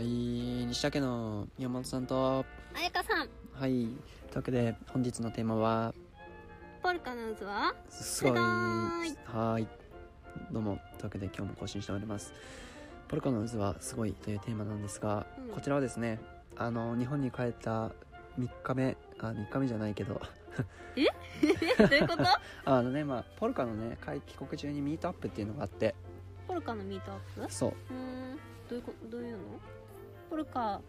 はい、西竹の宮本さんと、あやかさん。はい、というわけで本日のテーマは、ポルカの渦は？すごい。はい。どうも、というわけで今日も更新しております。ポルカの渦はすごいというテーマなんですが、うん。こちらはですね、あの、日本に帰った3日目、あ、3日目じゃないけど、どういうこと？あのね、まあ、ポルカのね、帰帰国中にミートアップっていうのがあって、ポルカのミートアップ？そう、うーん。どういうことどういうの？ポルカ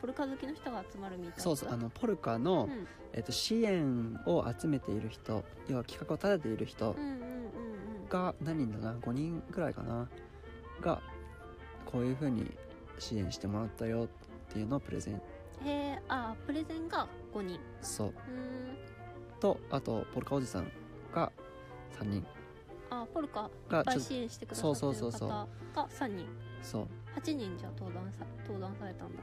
ポルカ好きの人が集まるミートアップそうそう、あの、ポルカの、うん。えっと、支援を集めている人、要は企画を立てている人、が何人だな？5人ぐらいかな？がこういう風に支援してもらったよっていうのをプレゼン。うんへえあプレゼンが5人。そう。とあとポルカおじさんが3人。あポルカが支援してくださってるそうそうそうそう。方が3人とそう8人じゃ登壇さ登壇されたんだ。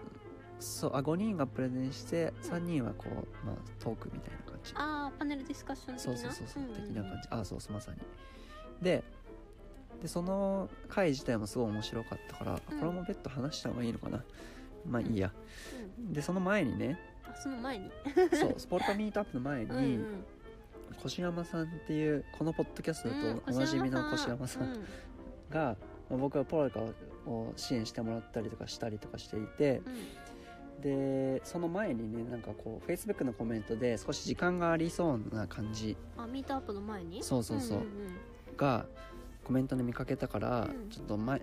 そうあ5人がプレゼンして3人はこう、まあ、トークみたいな感じ。あーパネルディスカッション的な？そうそうそうそう、んんん。的な感じ。あそうそうまさに。ででその回自体もすごい面白かったから、うん。これも別途話した方がいいのかな。まあいいや、うん。でその前にねあその前に。そうスポルタミートアップの前に、うんうん。越山さんっていうこのポッドキャストうんだとおなじみの越山さんうん。が、まあ僕はポラカを支援してもらったりとかしたりとかしていてうん。でその前にねなんかこう Facebook のコメントで少し時間がありそうな感じ。あミートアップの前に？そうそうそう。んんん。がコメントで見かけたから、うん。ちょっと前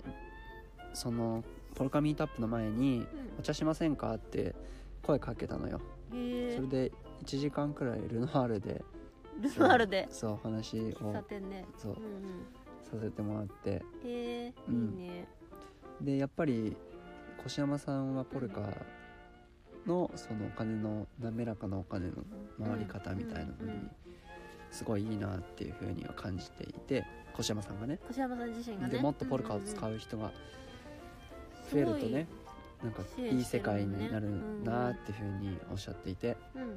そのポルカミートアップの前にうん「お茶しませんか?」って声かけたのよ。へえ。それで1時間くらいルノワールでルノワールで？そう話喫茶を店で。そう。うんうんさせてもらって。へえうん。いいね。でやっぱり越山さんはポルカのそのお金の滑らかなお金の回り方みたいなのにうんうんすごいいいなっていうふうには感じていて越山さんがね。越山さん自身がね。でもっとポルカを使うう人が増えるとねなんか支援いい世界になるなっていうふうにおっしゃっていて。んうん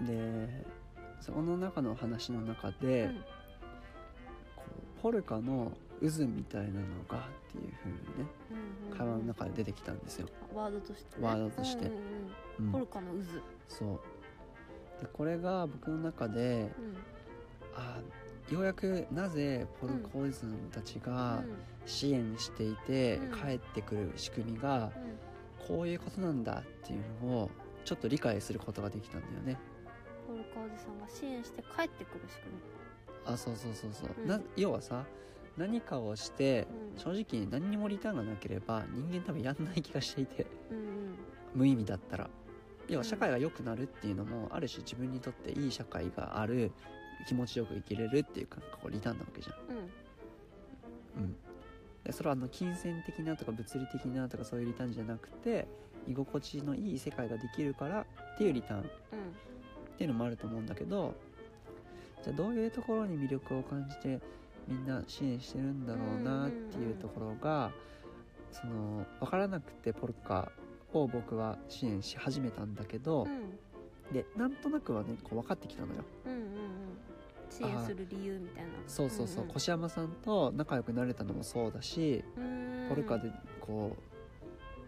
うんでその中の話の中うでポルカの渦みたいなのがっていうふうにねうんうん会話の中で出てきたんですよ。ワードとしてね。ワードとして。うんうんうん。うん。ポルカの渦。そう。でこれが僕の中でうん。あようやくなぜポルコおじさんたちがうん。支援していてうん。帰ってくる仕組みがうん。こういうことなんだっていうのをちょっと理解することができたんだよね。ポルカおじさんが支援して帰ってくる仕組みあそうそうそうそう、うん。な要はさ何かをしてうん。正直何にもリターンがなければ人間多分やんない気がしていて。うんうん。無意味だったら。要は社会が良くなるっていうのもある種自分にとっていい社会がある気持ちよく生きれるっていうかこうリターンなわけじゃん。うん。うん、でそれはあの金銭的なとか物理的なとかそういうリターンじゃなくて居心地のいい世界ができるからっていうリターン。っうん。ていうのもあると思うんだけどじゃあどういうところに魅力を感じてみんな支援してるんだろうなっていうところがその分からなくてポルカを僕は支援し始めたんだけどうん。でなんとなくはねこう分かってきたのよ。うんうんうん。支援する理由みたいな。そうそうそう、んん越山さんと仲良くなれたのもそうだしうポルカでこ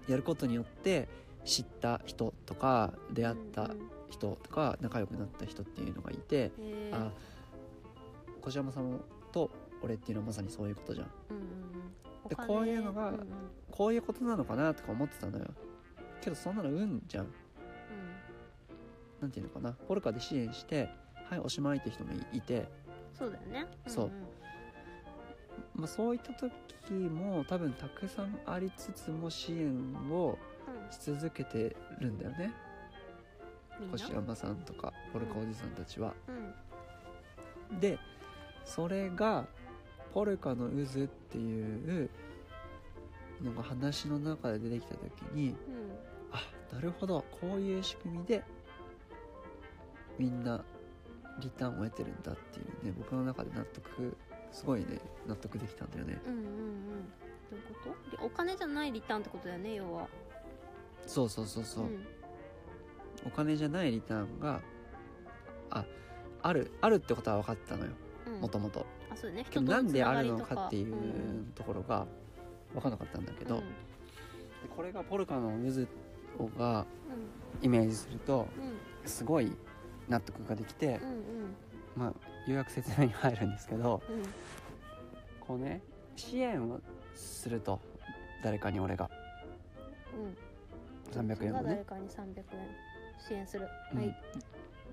うやることによって知った人とか出会った人とか仲良くなった人っていうのがいて、あ小山さんと俺っていうのはまさにそういうことじゃん。うんうんうん。でこういうのがうんうん。こういうことなのかなとか思ってたのよ。けどそんなの運じゃん。なんていうのかな。ポルカで支援してはいおしまいって人もいいて、そうだよね。そう。んまあ、そういった時も多分たくさんありつつも支援をうん。し続けてるんだよね。みんな？越山さんとかポルカおじさんたちは。うん。でそれがポルカの渦っていうのが話の中で出てきた時にうん。あなるほど。こういう仕組みでみんなリターンを得てるんだっていうね僕の中で納得すごいね納得できたんだよね。うんうんうん。どういうこと？でお金じゃないリターンってことだよね要は。そうそうそうそう、んお金じゃないリターンがああるあるってことは分かったのよ。うん。もともとあそうだねなんであるのかっていうところが分かんなかったんだけど、うん。でこれがポルカの渦をがうイメージするとすごい納得ができてうんうん。まあようやく説明に入るんですけどうん。こうね支援をすると誰かに俺が。うん。300円をね。が誰かに300円支援する、うん。はい。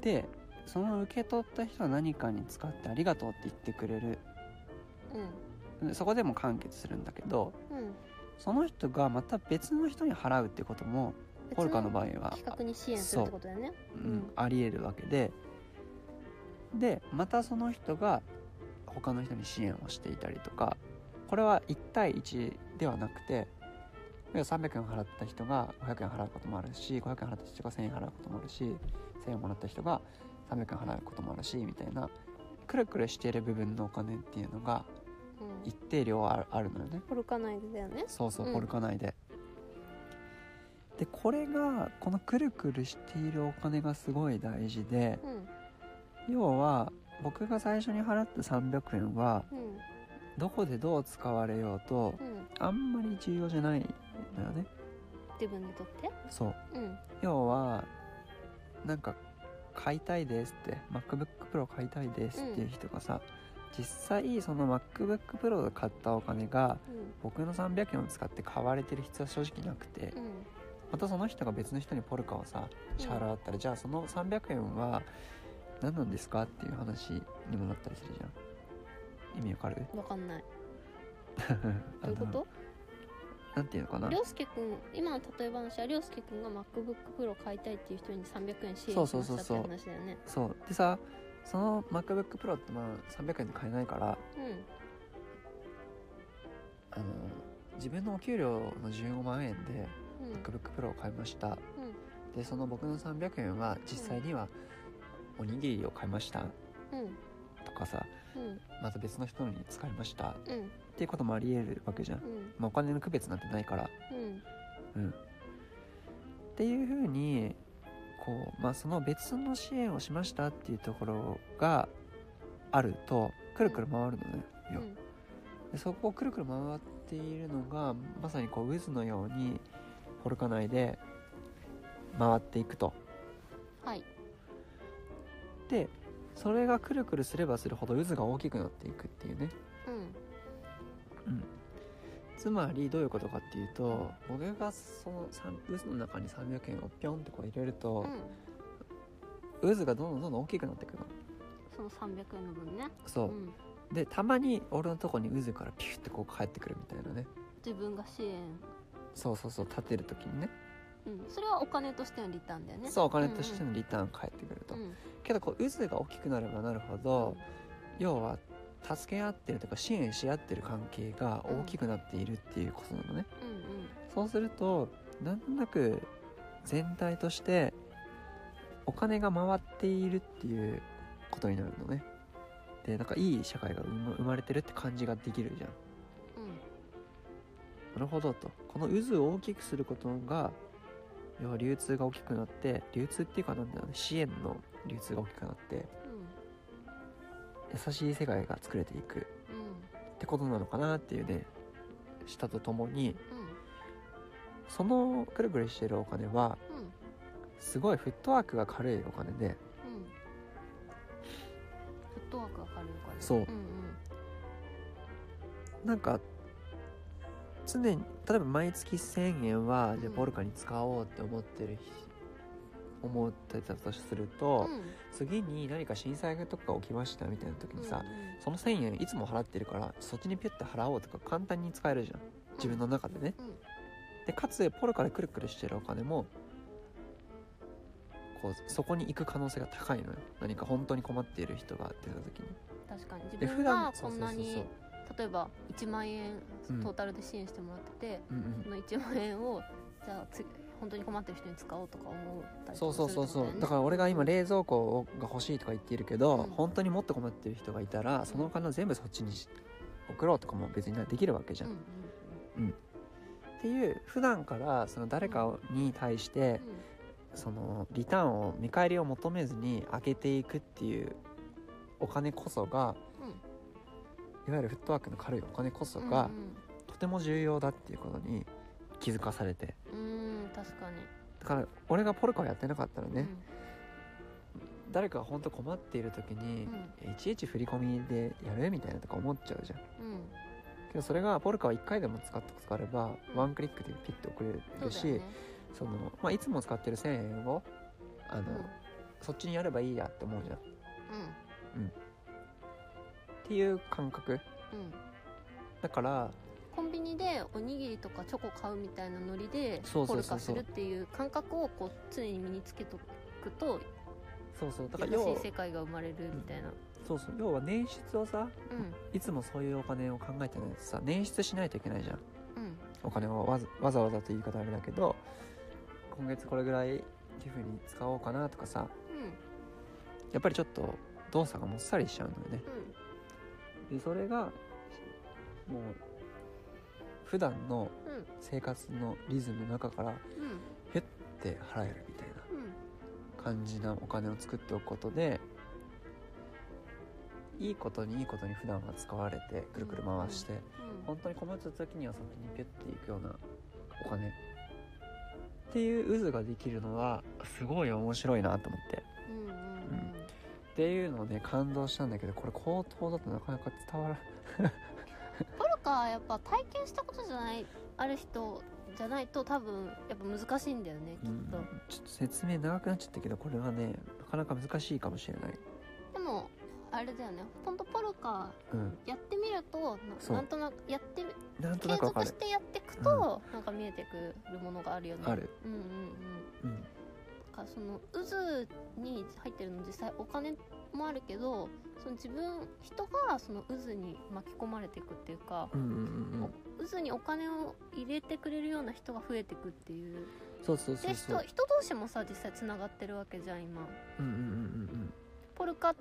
でその受け取った人は何かに使ってありがとうって言ってくれる。でそこでも完結するんだけどうん。うんその人がまた別の人に払うってこともポルカの場合は企画に支援するってことだよね。う。ん。うんありえるわけで。でまたその人が他の人に支援をしていたりとかこれは1対1ではなくて300円払った人が500円払うこともあるし500円払った人が1000円払うこともあるし1000円もらった人が300円払うこともあるしみたいなくるくるしている部分のお金っていうのがうん。一定量あるあるのよね。ポルカ内でだよね。そうそううん。ポルカ内で、でこれがこのくるくるしているお金がすごい大事でうん。要は僕が最初に払った300円はうん。どこでどう使われようとうん。あんまり重要じゃないのよね。自分にとって？そう。うん。要はなんか買いたいですって。MacBookPro 買いたいですっていう人がさ、実際その MacBookPro で買ったお金がうん。僕の300円を使って買われてる必要は正直なくてうん。またその人が別の人にポルカをさ支払ったら、じゃあその300円は何なんですかっていう話にもなったりするじゃん。意味わかる？わかんない。どういうこと？なんていうのかな？りょうすけくん今の例え話はりょうすけくんが MacBookPro 買いたいっていう人に300円支援しましたそうそうそうそう。って話だよねそう。でさその MacBookPro ってまあ300円で買えないからうん。あの自分のお給料の15万円でうん。MacBookPro を買いました。うん。でその僕の300円は実際にはおにぎりを買いました。うん。とかさうん。また別の人に使いました。っうん。ていうこともありえるわけじゃん、うん。まあ、お金の区別なんてないから。うん。うん。っていうふうにこうまあその別の支援をしましたっていうところがあるとくるくる回るのね、よ。うん。でそこをくるくる回っているのがまさにこう渦のようにポルカ内で回っていくと。はい。でそれがくるくるすればするほど渦が大きくなっていくっていうね。うん。つまりどういうことかっていうと僕がその渦の中に300円をピョンってこう入れるとうん渦がどんどんどんどん大きくなっていくの。その300円の分ね。そう。う、ん。でたまに俺のとこに渦からピュってこう帰ってくるみたいなね。自分が支援。そうそうそう立てる時にねうん。それはお金としてのリターンだよね。そうお金としてのリターン返ってくると、うん。けどこう渦が大きくなればなるほど、要は助け合ってるとか支援し合ってる関係が大きくなっているっていうことなのね、うんうん。そうするとなんとなく全体としてお金が回っているっていうことになるのね。でなんかいい社会が生ま生まれてるって感じができるじゃん。なるほどと。この渦を大きくすることが要は流通が大きくなって流通っていうかなんだろうね支援の流通が大きくなって優しい世界が作れていくうんうんってことなのかなっていうねしたとともに。うんそのくるくるしてるお金はうんすごいフットワークが軽いお金でうん。フットワークが軽いお金。そう。うん。なんか常に例えば毎月1000円はじゃポルカに使おうって思ってる人思ってたとすると、うん。うん次に何か震災とか起きましたみたいな時にさ、うんその1000円いつも払ってるからそっちにピュッて払おうとか簡単に使えるじゃん。自分の中でね、うん。でかつポルカでくるくるしてるお金もこうそこに行く可能性が高いのよ。何か本当に困っている人が出た時に。確かに。で自分がこんなにそうそうそう例えば1万円うん。トータルで支援してもらってて、うんうん。その1万円をじゃあつ本当に困ってる人に使おうとか思ったりそうそうそうそうだよねだから俺が今冷蔵庫が欲しいとか言っているけど、うん。本当にもっと困ってる人がいたらそのお金を全部そっちにし送ろうとかも別にできるわけじゃん、うんうんっていう普段からその誰かに対してそのリターンを見返りを求めずに上げていくっていうお金こそがいわゆるフットワークの軽いお金こそうんがうん。とても重要だっていうことに気づかされて。うん確かに。だから俺がポルカをやってなかったらね、うん。誰かが本当困っている時に、うん。いちいち振り込みでやるみたいなとか思っちゃうじゃん。うん。けどそれがポルカは1回でも使ったことがあれば、うん。ワンクリックでピッと送れるしね。その、まあ、いつも使ってる1000円をあの、うん。そっちにやればいいやって思うじゃん。っうんていう感覚。うん。だからコンビニでおにぎりとかチョコ買うみたいなノリでそうポルカするっていう感覚をこう常に身につけとくとそうそう。だから要い世界が生まれるみたいな。そうそう。要は捻出をさうん。いつもそういうお金を考えてないとさ捻出しないといけないじゃん。うん。お金をわざわざと言い方あれだけど今月これぐらい寄付に使おうかなとかさうん。やっぱりちょっと動作がもっさりしちゃうのよねでそれがもう普段の生活のリズムの中からうん。ペッて払えるみたいなうん。感じなお金を作っておくことでいいことにいいことに普段は使われてくるくる回して、うん。本当に困った時にはそっちにピュッていくようなお金っていう渦ができるのはすごい面白いなと思ってっていうのをね感動したんだけどこれ口頭だとなかなか伝わらポルカはやっぱ体験したことじゃないある人じゃないと多分やっぱ難しいんだよねきっと、ちょっと説明長くなっちゃったけどこれはねなかなか難しいかもしれない。でもあれだよね。ほんとポルカうん。やってみるとそう。ななんとなくやってみなんと継続なくわかる。してやっていくと、なんか見えてくるものがあるよね。ある。うんうんうんうんかその渦に入ってるの実際お金もあるけどその自分人がその渦に巻き込まれていくっていうか、うんうんうんうん。渦にお金を入れてくれるような人が増えていくっていう。そうそうそうでそう。人人同士もさ実際つながってるわけじゃん今。うんうんうんうんポルカ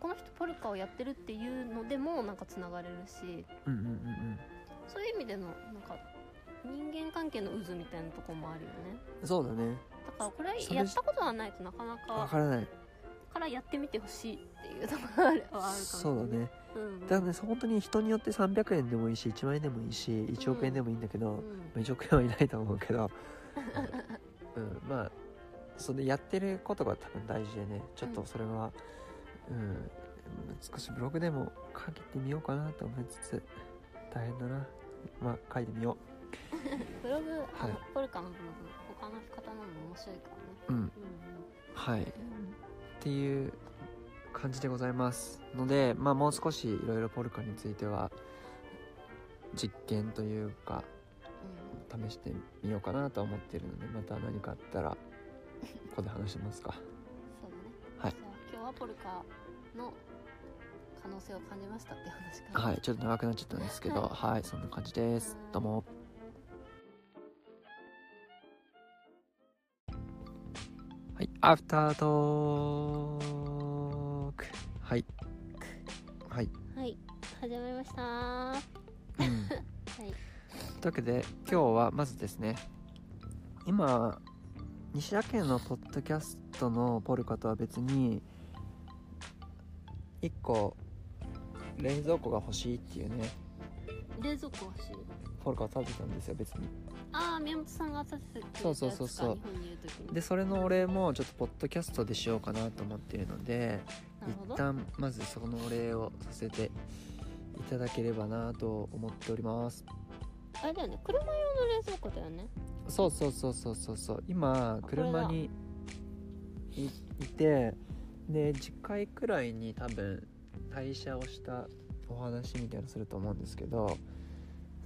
この人ポルカをやってるっていうのでもなんかつながれるし。うんうんうんうん。そういう意味でのなんか人間関係の渦みたいなとこもあるよね。うんそうだねだからこれやったことはないとなかなわかからない。からやってみてほしいっていうのがあるはあるかもそうだね。うん。だからね本当に人によって300円でもいいし1万円でもいいし1億円でもいいんだけど、うん。まあ1億円はいないと思うけど、うん、まあそれやってることが多分大事でね。ちょっとそれは、うん。少しブログでも書いてみようかなと思いつつ大変だな。まあ書いてみよ ブログ、はい。ポルカのブログ方のも面白いからね。ううんうん。はい。っていう感じでございますのでまあもう少しいろいろポルカについては実験というかうん試してみようかなとは思っているのでまた何かあったらここで話しますか。そうだね。はい。じゃあ今日はポルカの可能性を感じましたっていう話からはい。ちょっと長くなっちゃったんですけどはい。そんな感じです。どうもアフタートーク。はい。はい、はい。始まりました。はうん、い。というわけで今日はまずですね今西田家のポッドキャストのポルカとは別に1個冷蔵庫が欲しいっていうね。冷蔵庫欲しい。ポルカを食べたんですよ別にああ宮本さんがさせてくれたやつかそうそうそうそう。でそれのお礼もちょっとポッドキャストでしようかなと思っているので一旦まずそのお礼をさせていただければなと思っております。あれだよね車用の冷蔵庫だよね。そうそうそうそうそうそう。今車にいいてで次回くらいに多分退社をしたお話みたいなのすると思うんですけど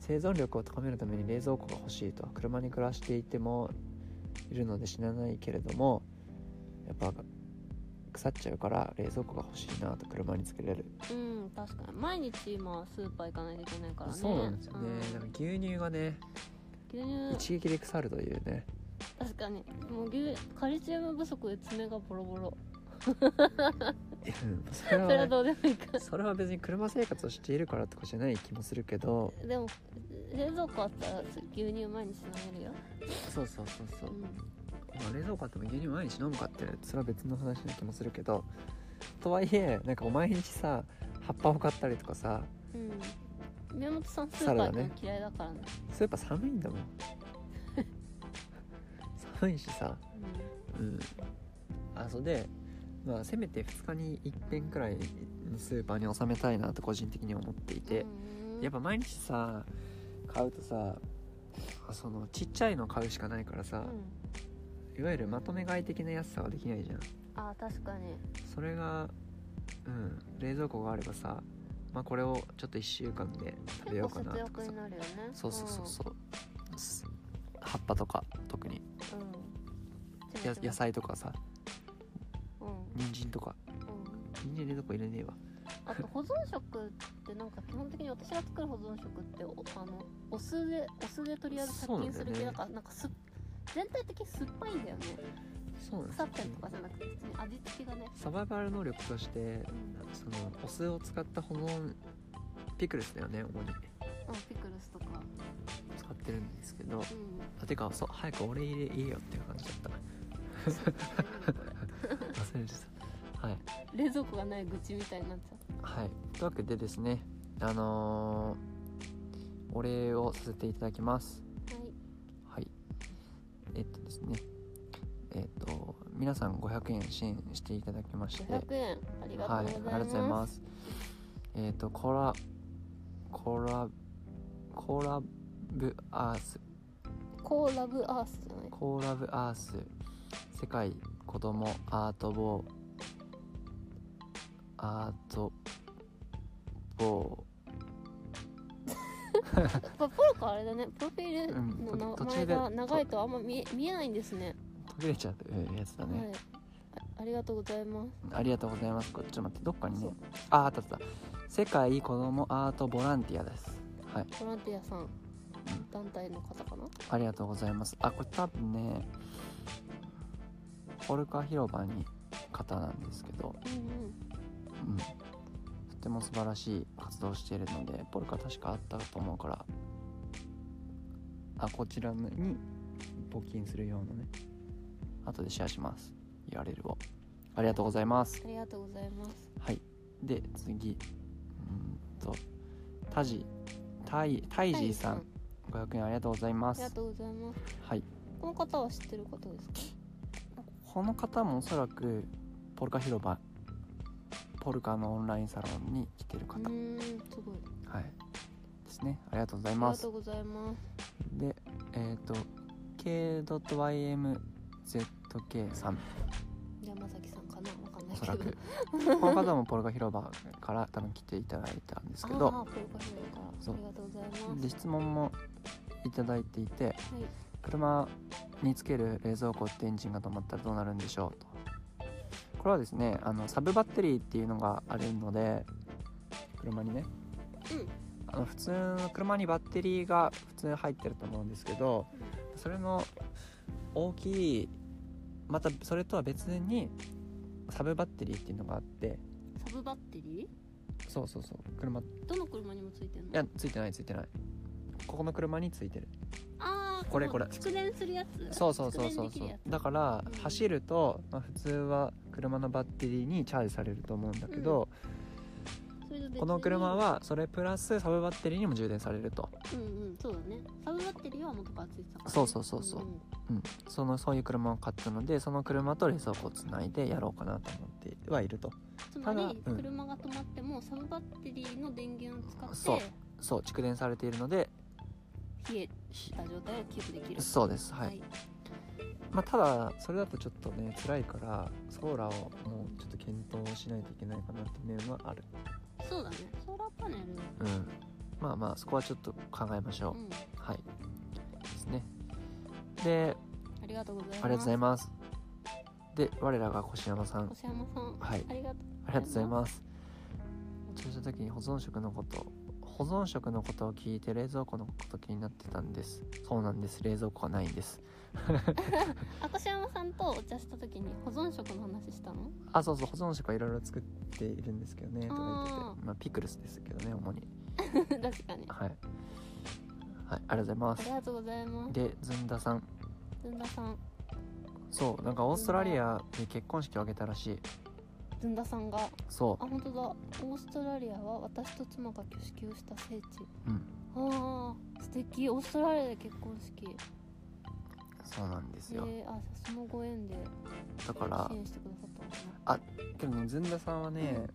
生存力を高めるために冷蔵庫が欲しいと車に暮らしていてもいるので死なないけれどもやっぱ腐っちゃうから冷蔵庫が欲しいなと車につけれる、うん確かに。毎日今スーパー行かないといけないからね。そうなんですよね、うんだから牛乳がね牛乳。一撃で腐るというね。確かに。もう牛カルシウム不足で爪がボロボロ。うん それはそれはどうでもいいかそれは別に車生活をしているからとかじゃない気もするけど。でも冷蔵庫あったら牛乳毎日飲めるよ、そうそうそうそう。う、ん、まあ、冷蔵庫あっても牛乳毎日飲むかってそれは別の話な気もするけど。とはいえなんかお毎日さ葉っぱを買ったりとかさ。うん。宮本さんスーパー行くの嫌いだからね。スーパー寒いんだもん。寒いしさ。うん。あそれでまあせめて2日に一遍くらいにスーパーに収めたいなと個人的に思っていて、うんやっぱ毎日さ買うとさそのちっちゃいの買うしかないからさ、うん。いわゆるまとめ買い的な安さができないじゃん。あー確かに。それがうん冷蔵庫があればさまあこれをちょっと1週間で食べようかなとかさ。ね。そうそうそうそう、す葉っぱとか特に。うん、野菜とかさ。うん人参とか。うん。人参冷蔵庫入れねえわ。あと保存食ってなんか基本的に私が作る保存食っておあのお酢でお酢でとりあえず殺菌する系そうなんねだからなんかす全体的に酸っぱいんだよね。そうなん腐ったりとかじゃなくて普通に味付けがね、サバイバル能力としてうん。そのお酢を使った保存ピクルスだよね主に。うん、ピクルスとか、使ってるんですけど。うあてかそう早く俺入れ入れよっていう感じだった忘れてたはい。ん、冷蔵庫がない愚痴みたいになっちゃはい。というわけでですねあのーお礼をさせていただきます。うはい。はい。えっとですね。えっと皆さん500円支援していただきまして。500円ありがとうはい、ございます、ありがとうございます。えっ、と、コラ、コラ、コラブアース、コーラブアースじゃない。コーラブアース、世界子供アートボー、アートボやっぱポロコあれだねプロフィールうんの名前が長いとあんま見え見えないんですねー、途切れちゃうやつだね。はいあありがとうございますありがとうございます。ちょっと待って、どっかにねそう。あ、あったあった。世界子供アートボランティアです。はい。ボランティアさん団体の方かなありがとうございます。あ、これ多分ね、ポルカ広場に方なんですけど、うんうんうん。とても素晴らしい活動をしているので、ポルカ確かあったと思うから、あ、こちらに募金するようなね、後でシェアします。URL を。ありがとうございます。ありがとうございますはい。で、次。うーんと、タジ、タイ、タイジーさん、500円ありがとうございます。ありがとうございますはい。この方は知ってる方ですか？この方もおそらくポルカ広場ポルカのオンラインサロンに来てる方、すごい。はい。ですね。ありがとうございありますがとうございます。でえっ、と K.ymzk さん。山崎さんかな？わかんなおそらいけどく。この方もポルカ広場から多分来ていただいたんですけど。ああポルカヒロから。そう。ありがとうございます。で質問もいただいていて。はい。車につける冷蔵庫ってエンジンが止まったらどうなるんでしょうと。これはですねあのサブバッテリーっていうのがあるので車にね。うん。あの普通の車にバッテリーが普通入ってると思うんですけどそれの大きいまたそれとは別にサブバッテリーっていうのがあって。サブバッテリそうそうそう。車。いーどの車にもついてんの？やついてないついてない。ここの車についてる。ああこれこれ。蓄電するやつ？そうそうそうそうそう。だからうん。走ると、まあ、普通は車のバッテリーにチャージされると思うんだけど、それと別に。この車はそれプラスサブバッテリーにも充電されると、うんうんそうだね。サブバッテリーは元からついてたからね。そうそうそうそう。んうん、そのそういう車を買ったのでその車と冷蔵庫をつないでやろうかなと思ってはいると。つまり、車が止まってもサブバッテリーの電源を使ってそう。そう蓄電されているので冷えた状態をキープできる。そうですはい、まあ、ただそれだとちょっとね辛いからソーラーをもうちょっと検討しないといけないかなっていう面はある。そうだね。ソーラーパネル。うん。まあまあそこはちょっと考えましょう、うん。はい。ですね。でありがとうございます。ありがとうございます。で我らが越山さん。星山さん。はい。ありがとう。ありがとうございます。駐車時に保存食のこと保存食のことを聞いて冷蔵庫のこと気になってたんです。そうなんです。冷蔵庫はないんです。あ星山さんとお茶した時に保存食の話したの？あそうそう保存食はいろいろ作っているんですけどね。とか言っててあまあピクルスですけどね主に。確かに。はい。はいありがとうございます。ありがとうございます。でずんださん。ずんださん。そうなんかオーストラリアで結婚式を挙げたらしいずんださんがあそ本当だ。オーストラリアは私と妻が挙式をした聖地。ううん。ああ素敵。オーストラリアで結婚式。そうなんですよ、えー、あそのご縁でだから支援してくださったのかけどずんださんはね、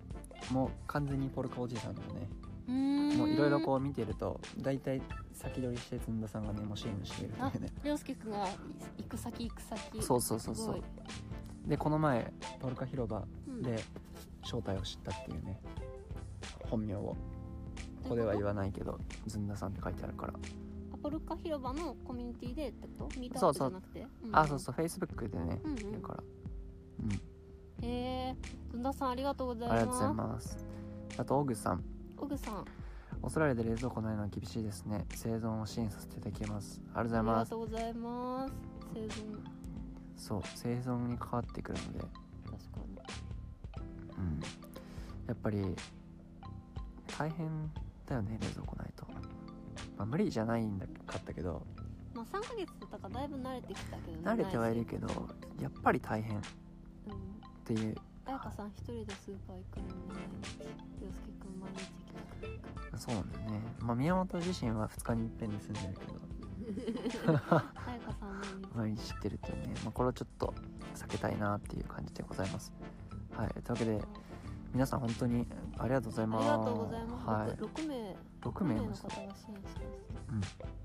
もう完全にポルカおじさんだね。なうーん。もういろいろこう見てると大体先取りしてずんださんがねもう支援しているというね。涼介くんが行く先行く先。そうそうそうそう。でこの前ポルカ広場うんで正体を知ったっていうね本名をここでは言わないけどずんださんって書いてあるから。アポルカ広場のコミュニティでってこと？ミートアップじそうそう。ゃなくて？んあそうそう。フェイスブックでねうんうん。から。うん。へえずんださんありがとうございます。ありがとうございます。あとオグさん。オグさん。オーストラリアで冷蔵庫ないのは厳しいですね。生存を支援させていただきます。ありがとうございありがますとうございます。生存。そう。生存に関わってくるのでうん。やっぱり大変だよね冷蔵庫ないと、まあ、無理じゃないんだかったけど。まあ3ヶ月だったからだいぶ慣れてきたけどね慣れてはいるけどやっぱり大変。っうん。ていう。彩香さん一人でスーパー行くのに毎日涼介くん毎日行きたくないから。そうなんだよね、まあ、宮本自身は2日にいっぺんに住んでるけど。彩香さん毎日。毎日知ってるっていうね、まあ、これをちょっと避けたいなっていう感じでございますはい。というわけで皆さん本当にありがとうございます。ありがとうございます。はい。6名。6 6名の方が支援してます。うん。えー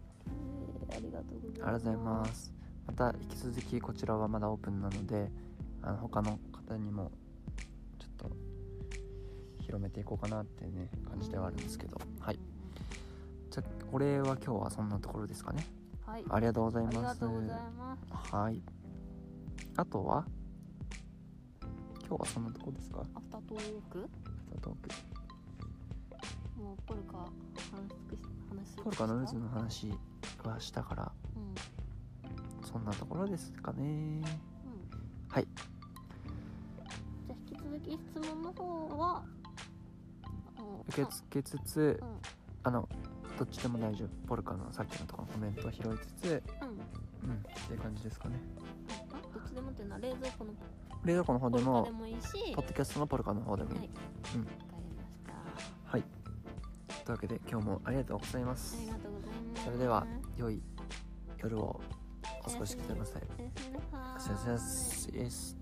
ありがとうございます。ありがとうございます。また引き続きこちらはまだオープンなのであの他の方にもちょっと広めていこうかなってね感じではあるんですけど。はい。じゃあお礼は今日はそんなところですかね。はい。ありがとうございありますがとうございます。はい。あとは今日はそんなところですか？アフタートーク？アフタートークもうポルカ話話ポルカの渦の話はしたからうんそんなところですかねうん。はい。じゃあ引き続き質問の方は。受け付けつつうんあのどっちでも大丈夫ポルカのさっきのところのコメントを拾いつつうん。うんっていう感じですかねあどっちでもっていうのは冷蔵庫の冷蔵庫の方でもでもいいし。ポッドキャストのポルカの方でもいい、はい。うん。わかりました。はい。というわけで今日もありがとうございます。ありがとうございます。それでは良い夜をお過ごしください。おやすみなさい